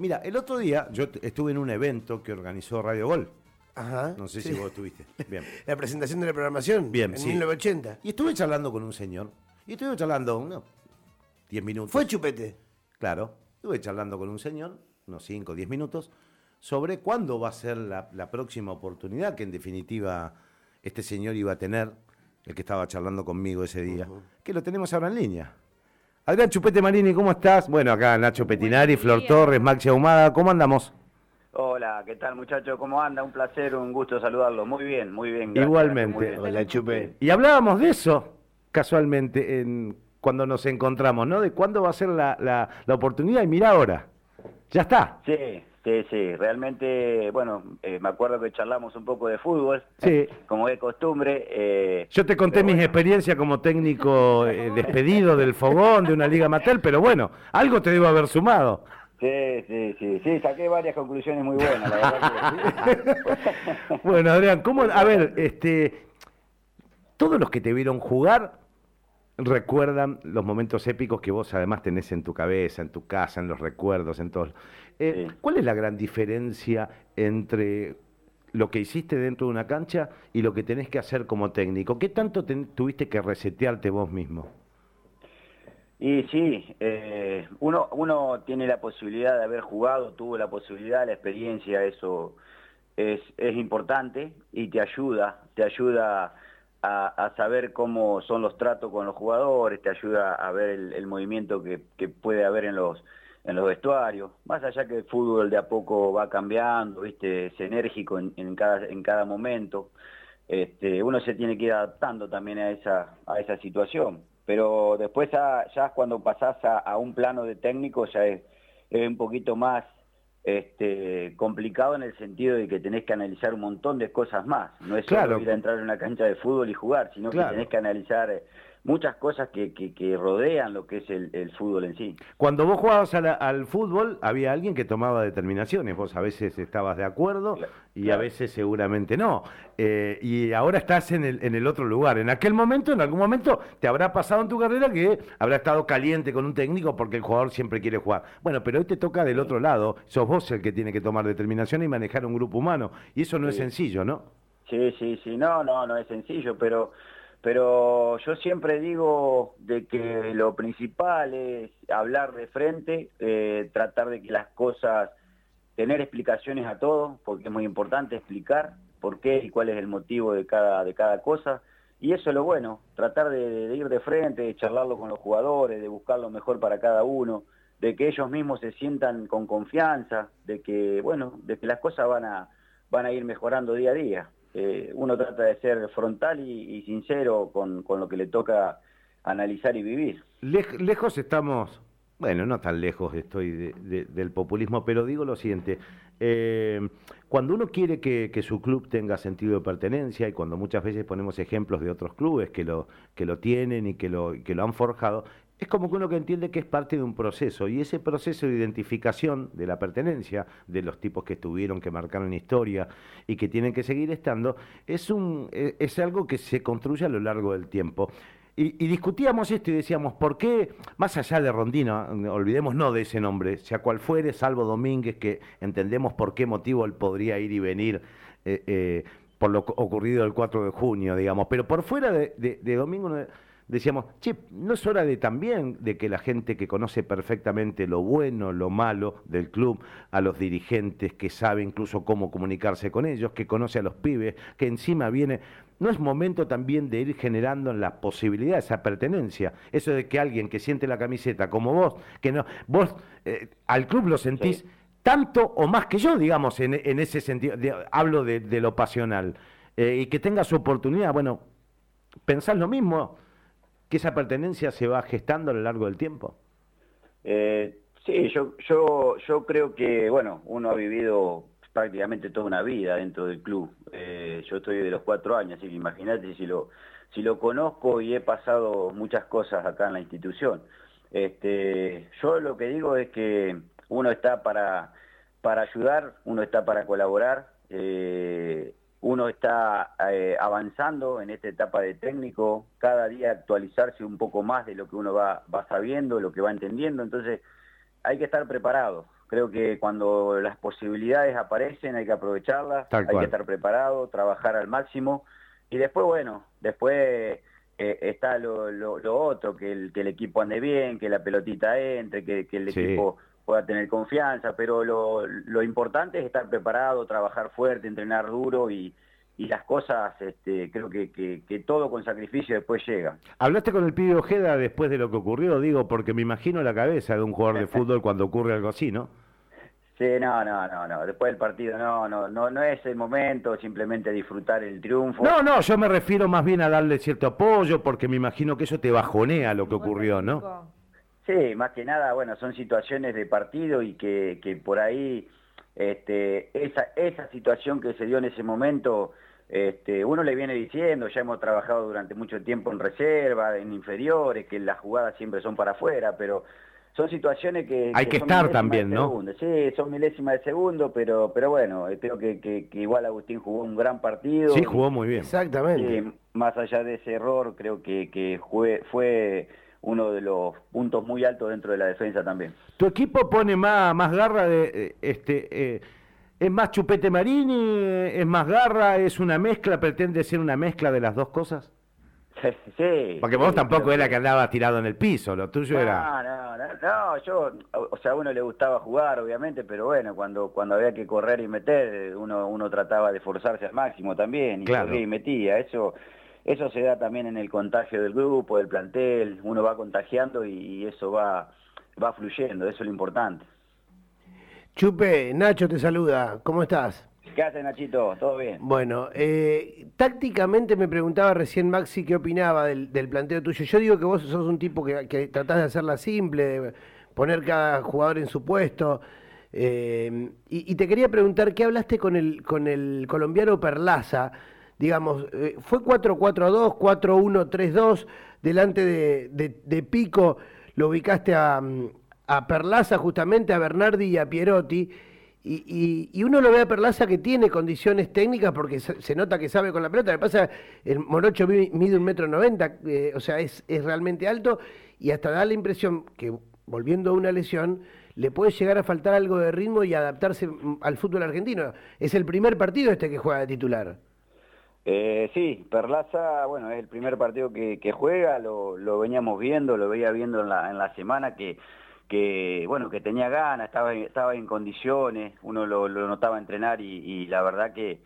Mira, el otro día yo estuve en un evento que organizó Radio Gol. Ajá. No sé si vos estuviste. Bien. La presentación de la programación. Bien, En sí. 1980. Y estuve charlando con un señor. Y estuve charlando unos 10 minutos. Fue chupete. Claro. Estuve charlando con un señor, unos 5 o 10 minutos, sobre cuándo va a ser la, la próxima oportunidad que en definitiva este señor iba a tener, el que estaba charlando conmigo ese día, que lo tenemos ahora en línea. Adrián Chupete Marini, ¿cómo estás? Bueno, acá Nacho Petinari, Flor Torres, Maxi Ahumada, ¿cómo andamos? Hola, ¿qué tal muchacho? ¿Cómo anda? Un placer, un gusto saludarlo. Muy bien, muy bien. gracias, Igualmente. muy bien. Hola, Chupe. Y hablábamos de eso casualmente en, cuando nos encontramos, ¿no? De cuándo va a ser la, la- la oportunidad y mira ahora, ya está. Sí, sí, sí. Realmente, bueno, eh, me acuerdo que charlamos un poco de fútbol, Sí. como de costumbre. eh, Yo te conté mis bueno, experiencias como técnico eh, despedido del fogón de una liga amateur, pero bueno, algo te debo haber sumado. Sí, sí, sí, sí, saqué varias conclusiones muy buenas, la verdad que. Bueno, Adrián, ¿cómo? A ver, este, todos los que te vieron jugar recuerdan los momentos épicos que vos además tenés en tu cabeza, en tu casa, en los recuerdos, en todo. Eh, Sí. ¿Cuál es la gran diferencia entre lo que hiciste dentro de una cancha y lo que tenés que hacer como técnico? ¿Qué tanto tuviste que resetearte vos mismo? Y sí, eh, uno, uno tiene la posibilidad de haber jugado, tuvo la posibilidad, la experiencia, eso es, es importante y te ayuda, te ayuda a, a saber cómo son los tratos con los jugadores, te ayuda a ver el, el movimiento que, que puede haber en los en los vestuarios, más allá que el fútbol de a poco va cambiando, viste, es enérgico en, en cada, en cada momento, este, uno se tiene que ir adaptando también a esa, a esa situación. Pero después ya, ya cuando pasás a, a un plano de técnico ya es, es un poquito más este, complicado en el sentido de que tenés que analizar un montón de cosas más. No es Claro. solo ir a entrar en una cancha de fútbol y jugar, sino Claro. que tenés que analizar muchas cosas que, que, que rodean lo que es el, el fútbol en sí. Cuando vos jugabas la- al fútbol, había alguien que tomaba determinaciones. Vos a veces estabas de acuerdo Claro, y a veces seguramente no. Eh, y ahora estás en el, en el otro lugar. En aquel momento, en algún momento, te habrá pasado en tu carrera que habrá estado caliente con un técnico porque el jugador siempre quiere jugar. Bueno, pero hoy te toca del otro lado. Sos vos el que tiene que tomar determinaciones y manejar un grupo humano. Y eso no es sencillo, ¿no? Sí, sí, sí, no, no, no es sencillo, pero, pero yo siempre digo de que lo principal es hablar de frente, eh, tratar de que las cosas, tener explicaciones a todo, porque es muy importante explicar por qué y cuál es el motivo de cada, de cada cosa, y eso es lo bueno, tratar de, de ir de frente, de charlarlo con los jugadores, de buscar lo mejor para cada uno, de que ellos mismos se sientan con confianza, de que, bueno, de que las cosas van a, van a ir mejorando día a día. Eh, uno trata de ser frontal y, sincero con, con lo que le toca analizar y vivir. Lej- lejos estamos, bueno, no tan lejos estoy de- de- del populismo, pero digo lo siguiente, eh, cuando uno quiere que, que su club tenga sentido de pertenencia y cuando muchas veces ponemos ejemplos de otros clubes que lo, que lo tienen y que lo, que lo han forjado, es como que uno que entiende que es parte de un proceso y ese proceso de identificación de la pertenencia de los tipos que estuvieron, que marcaron historia y que tienen que seguir estando, es, un, eh, es algo que se construye a lo largo del tiempo. Y, discutíamos esto y decíamos, ¿por qué, más allá de Rondino, olvidemos no de ese nombre, sea cual fuere, salvo Domínguez, que entendemos por qué motivo él podría ir y venir eh, eh, por lo ocurrido el 4 de junio, digamos, pero por fuera de, de- de Domingo decíamos, che, ¿no es hora de también de que la gente que conoce perfectamente lo bueno, lo malo del club, a los dirigentes, que sabe incluso cómo comunicarse con ellos, que conoce a los pibes, que encima viene... ¿No es momento también de ir generando la posibilidad, esa pertenencia? Eso de que alguien que siente la camiseta como vos, que no, vos eh, al club lo sentís Sí. tanto o más que yo, digamos, en, en ese sentido, de- hablo de, de lo pasional, eh, y que tenga su oportunidad, bueno, ¿pensás lo mismo? ¿Que esa pertenencia se va gestando a lo largo del tiempo? Eh, sí, yo, yo, creo que, bueno, uno ha vivido prácticamente toda una vida dentro del club. Eh, yo estoy de los cuatro años, así que imagínate si lo, si lo conozco y he pasado muchas cosas acá en la institución. Este, yo lo que digo es que uno está para, para ayudar, uno está para colaborar, eh, uno está eh, avanzando en esta etapa de técnico, cada día actualizarse un poco más de lo que uno va, va sabiendo, lo que va entendiendo, entonces hay que estar preparado. Creo que cuando las posibilidades aparecen hay que aprovecharlas, Tal hay cual. que estar preparado, trabajar al máximo y después, bueno, después eh, está lo, lo- lo otro, que el, que el equipo ande bien, que la pelotita entre, que, que el Sí. equipo pueda tener confianza, pero lo, lo importante es estar preparado, trabajar fuerte, entrenar duro y, y las cosas, este, creo que, que, que todo con sacrificio después llega. ¿Hablaste con el pibe Ojeda después de lo que ocurrió? Digo, porque me imagino la cabeza de un jugador de fútbol cuando ocurre algo así, ¿no? Sí, no, no, no, no. Después del partido, no, no, no, no es el momento, simplemente disfrutar el triunfo. No, no, yo me refiero más bien a darle cierto apoyo, porque me imagino que eso te bajonea lo que ocurrió, ¿no? Sí, más que nada, bueno, son situaciones de partido y que, que por ahí este, esa, esa situación que se dio en ese momento, este, uno le viene diciendo, ya hemos trabajado durante mucho tiempo en reserva, en inferiores, que las jugadas siempre son para afuera, pero son situaciones que... Hay que estar también, ¿no? segundo. Sí, son milésimas de segundo, pero, pero bueno, eh, creo que, que, que igual Agustín jugó un gran partido. Sí, jugó muy bien. Exactamente. Más allá de ese error, creo que, que fue, fue uno de los puntos muy altos dentro de la defensa también. ¿Tu equipo pone más, más garra de eh, este eh, es más chupete marini, es más garra, es una mezcla, pretende ser una mezcla de las dos cosas? sí. Porque vos sí, tampoco creo era que- que andaba tirado en el piso, lo tuyo era... No, no, no, no, yo, o sea, a uno le gustaba jugar, obviamente, pero bueno, cuando cuando había que correr y meter, uno uno trataba de forzarse al máximo también, y Claro. corría y metía, eso eso se da también en el contagio del grupo, del plantel, uno va contagiando y, eso va va fluyendo, eso es lo importante. Chupe, Nacho te saluda. ¿Cómo estás? ¿Qué hace Nachito? ¿Todo bien? Bueno, eh, tácticamente me preguntaba recién Maxi qué opinaba del, del planteo tuyo. Yo digo que vos sos un tipo que, que tratás de hacerla simple, de poner cada jugador en su puesto. eh, y, y te quería preguntar, ¿qué hablaste con el, con el colombiano Perlaza? Digamos, eh, ¿fue 4-4-2, 4-1-3-2 delante de, de- de Pico? Lo ubicaste a, mm, a Perlaza justamente, a Bernardi y a Pierotti. Y, y- uno lo ve a Perlaza que tiene condiciones técnicas porque se, nota que sabe con la pelota. Lo que pasa, el Morocho mi- mide un metro noventa, eh, o sea, es, es realmente alto y hasta da la impresión que volviendo a una lesión le puede llegar a faltar algo de ritmo y adaptarse mm, al fútbol argentino. Es el primer partido este que juega de titular. Eh, sí, Perlaza, bueno, es el primer partido que, juega, lo, veníamos viendo, lo veía viendo en la, semana que, bueno, que tenía ganas, estaba, estaba en condiciones, uno lo, notaba entrenar y la verdad que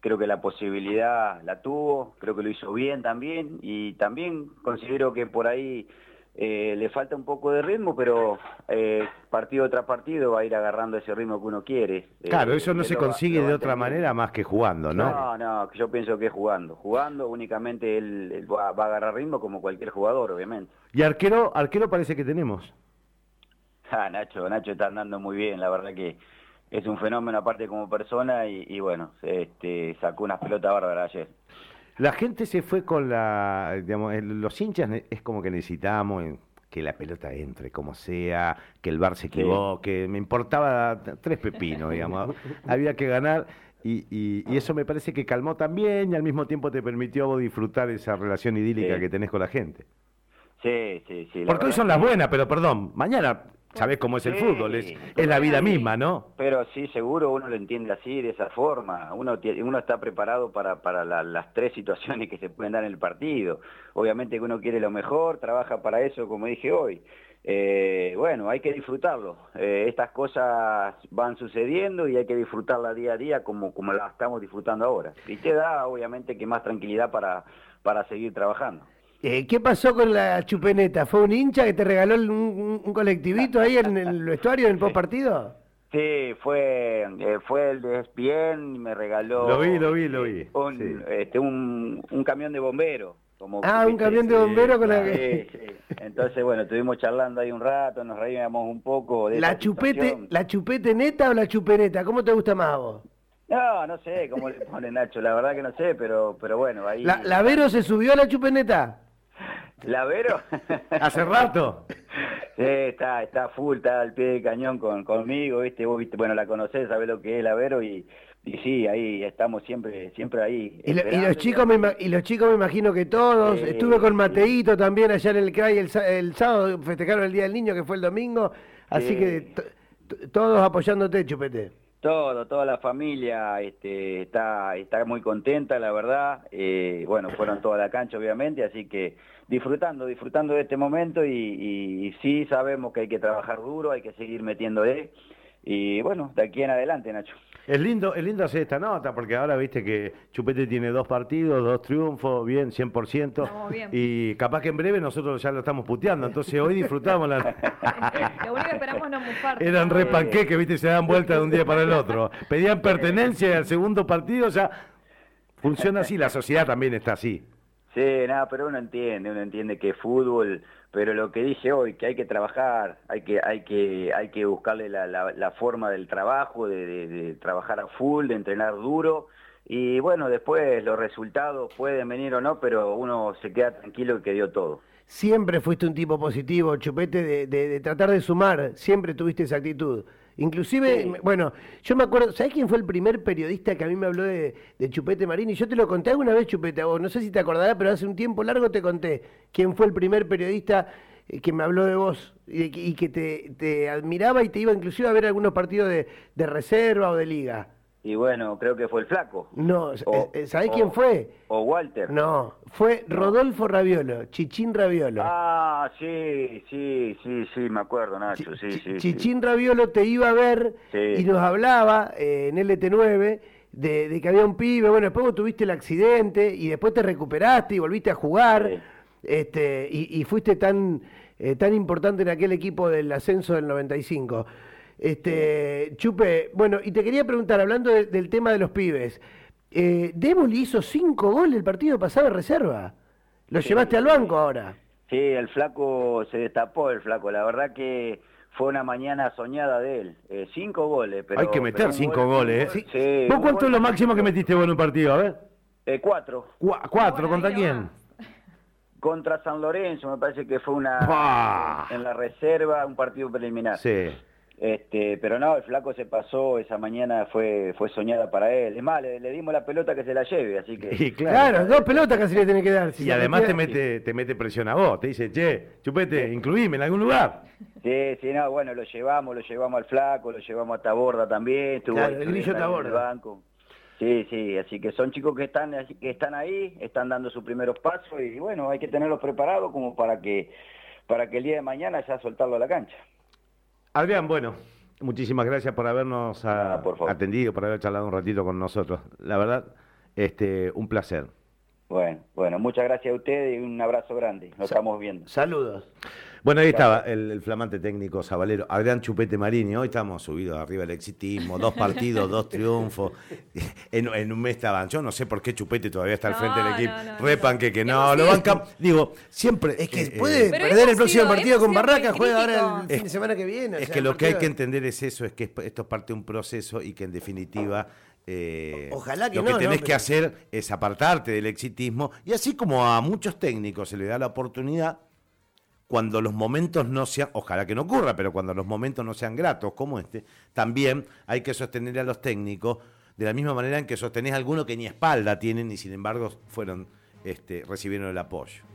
creo que la posibilidad la tuvo, creo que lo hizo bien también y también considero que por ahí eh, le falta un poco de ritmo, pero eh, partido tras partido va a ir agarrando ese ritmo que uno quiere. Claro, Eh, eso no se consigue va de otra manera más que jugando, ¿no? No, no, yo pienso que es jugando. Jugando únicamente él, él va, va a agarrar ritmo como cualquier jugador, obviamente. Y arquero, arquero parece que tenemos. Ah, Nacho, Nacho está andando muy bien, la verdad que es un fenómeno aparte como persona y, y bueno, este, sacó unas pelotas bárbaras ayer. La gente se fue con la, digamos, los hinchas es como que necesitamos que la pelota entre, como sea, que el bar se equivoque, me importaba tres pepinos, digamos, había que ganar y, y- y eso me parece que calmó también y al mismo tiempo te permitió disfrutar esa relación idílica Sí. que tenés con la gente. Sí, sí, sí. Porque hoy son las buenas, pero perdón, mañana sabés cómo es el Sí, fútbol, es, es la vida misma, ¿no? Pero sí, seguro uno lo entiende así, de esa forma. Uno, uno está preparado para, para la- las tres situaciones que se pueden dar en el partido. Obviamente que uno quiere lo mejor, trabaja para eso, como dije hoy. Eh, bueno, hay que disfrutarlo. Eh, estas cosas van sucediendo y hay que disfrutarla día a día como, como la estamos disfrutando ahora. Y te da, obviamente, que más tranquilidad para, para seguir trabajando. Eh, ¿Qué pasó con la chupeneta? ¿Fue un hincha que te regaló un, un- un colectivito ahí en el vestuario en el post partido? Sí, fue eh, fue el de ESPN y me regaló Lo vi, lo vi, lo vi, un, sí. este, un, un camión de bomberos. Como, Ah, un camión de Sí, bomberos con la sí, que... sí. Entonces, bueno, estuvimos charlando ahí un rato, nos reíamos un poco de ¿La chupete, situación. ¿La chupete neta o la chupeneta? ¿Cómo te gusta más a vos? No, no sé cómo le pone Nacho, la verdad que no sé, pero pero bueno, ahí... ¿La, ¿La Vero se subió a la chupeneta? ¿La Vero? Hace rato. Sí, está, está full, está al pie del cañón con, conmigo, ¿viste? Vos, viste, bueno, la conocés, sabés lo que es la Vero y, y sí, ahí estamos siempre siempre ahí. Y, lo- y esperando los chicos me, y los chicos me imagino que todos. Estuve con. Mateito también allá en el CRAI el, sábado, festejaron el Día del Niño que fue el domingo. Así Sí. que to- Todos apoyándote, Chupete. Todo, toda la familia este, está, está muy contenta, la verdad. Eh, bueno, fueron toda la cancha, obviamente, así que disfrutando, disfrutando de este momento y, y, sí sabemos que hay que trabajar duro, hay que seguir metiéndole. Y bueno, de aquí en adelante, Nacho. Es lindo, es lindo hacer esta nota, porque ahora viste que Chupete tiene dos partidos, dos triunfos, bien, 100%. Bien. Y capaz que en breve nosotros ya lo estamos puteando, entonces hoy disfrutamos la... lo único que esperamos no Eran re panqueques, viste, se dan vuelta de un día para el otro. Pedían pertenencia y al segundo partido ya... Funciona así, la sociedad también está así. Sí, nada, pero uno entiende, uno entiende que fútbol pero lo que dije hoy, que hay que trabajar, hay que, hay que, hay que buscarle la, la, forma del trabajo, de, trabajar a full, de entrenar duro, y bueno, después los resultados pueden venir o no, pero uno se queda tranquilo que dio todo. Siempre fuiste un tipo positivo, Chupete, de tratar de sumar, siempre tuviste esa actitud. Inclusive, bueno, yo me acuerdo, ¿sabés quién fue el primer periodista que a mí me habló de, Chupete Marini? Yo te lo conté alguna vez, Chupete, o no sé si te acordarás, pero hace un tiempo largo te conté quién fue el primer periodista eh, que me habló de vos y, que te, admiraba y te iba inclusive a ver algunos partidos de, de reserva o de liga. Y bueno, creo que fue el flaco. No, eh, eh, ¿sabés quién fue? O Walter. No, fue Rodolfo Raviolo, Chichín Raviolo. Ah, sí, sí, sí, sí, me acuerdo, Nacho, sí, sí. Chichín Raviolo te iba a ver y nos hablaba eh, en LT9 de, que había un pibe, bueno, después vos tuviste el accidente y después te recuperaste y volviste a jugar este y, fuiste tan, tan importante en aquel equipo del ascenso del 95. Este, Chupe, bueno, y te quería preguntar, hablando del tema de los pibes, eh, hizo cinco goles el partido pasado de reserva. ¿Lo llevaste al banco ahora? Sí, el flaco se destapó, el flaco. La verdad que fue una mañana soñada de él. Eh, cinco goles. Pero, Hay que meter cinco goles. ¿eh? ¿Vos cuánto es lo máximo que metiste vos en un partido? A ver. Eh, cuatro. ¿Cuatro? ¿Contra quién? Contra San Lorenzo, me parece que fue una en la reserva, un partido preliminar. Sí. Este, pero no, el flaco se pasó, esa mañana fue, fue soñada para él. Es más, le, dimos la pelota que se la lleve, así que... claro, dos pelotas casi le tiene que dar. y además te mete, te mete presión a vos, te dice, che, chupete, incluíme en algún lugar. Sí, sí, no, bueno, lo llevamos, lo llevamos al flaco, lo llevamos a Taborda también, estuvo claro, el grillo Taborda. En el banco. Sí, sí, así que son chicos que están, que están ahí, están dando sus primeros pasos y bueno, hay que tenerlos preparados como para que, para que el día de mañana ya soltarlo a la cancha. Adrián, bueno, muchísimas gracias por habernos atendido, por haber charlado un ratito con nosotros. La verdad, este, un placer. Bueno, bueno, muchas gracias a usted y un abrazo grande. Nos estamos viendo. Saludos. Bueno, ahí estaba el, flamante técnico Zabalero, Adrián Chupete Marini. Hoy estamos subidos arriba del exitismo, dos partidos, dos triunfos. En, un mes estaban. Yo no sé por qué Chupete todavía está al frente del equipo. Repan que, que no, lo bancan. Digo, siempre. Es que eh, puede perder el próximo partido con Barraca, juega ahora el fin de semana que viene. Es que lo que hay que entender es eso, es que esto es parte de un proceso y que en definitiva. Eh, Ojalá que lo que tenés que hacer es apartarte del exitismo y así como a muchos técnicos se le da la oportunidad, cuando los momentos no sean, ojalá que no ocurra, pero cuando los momentos no sean gratos como este, también hay que sostener a los técnicos de la misma manera en que sostenés a algunos que ni espalda tienen y sin embargo fueron, este, recibieron el apoyo.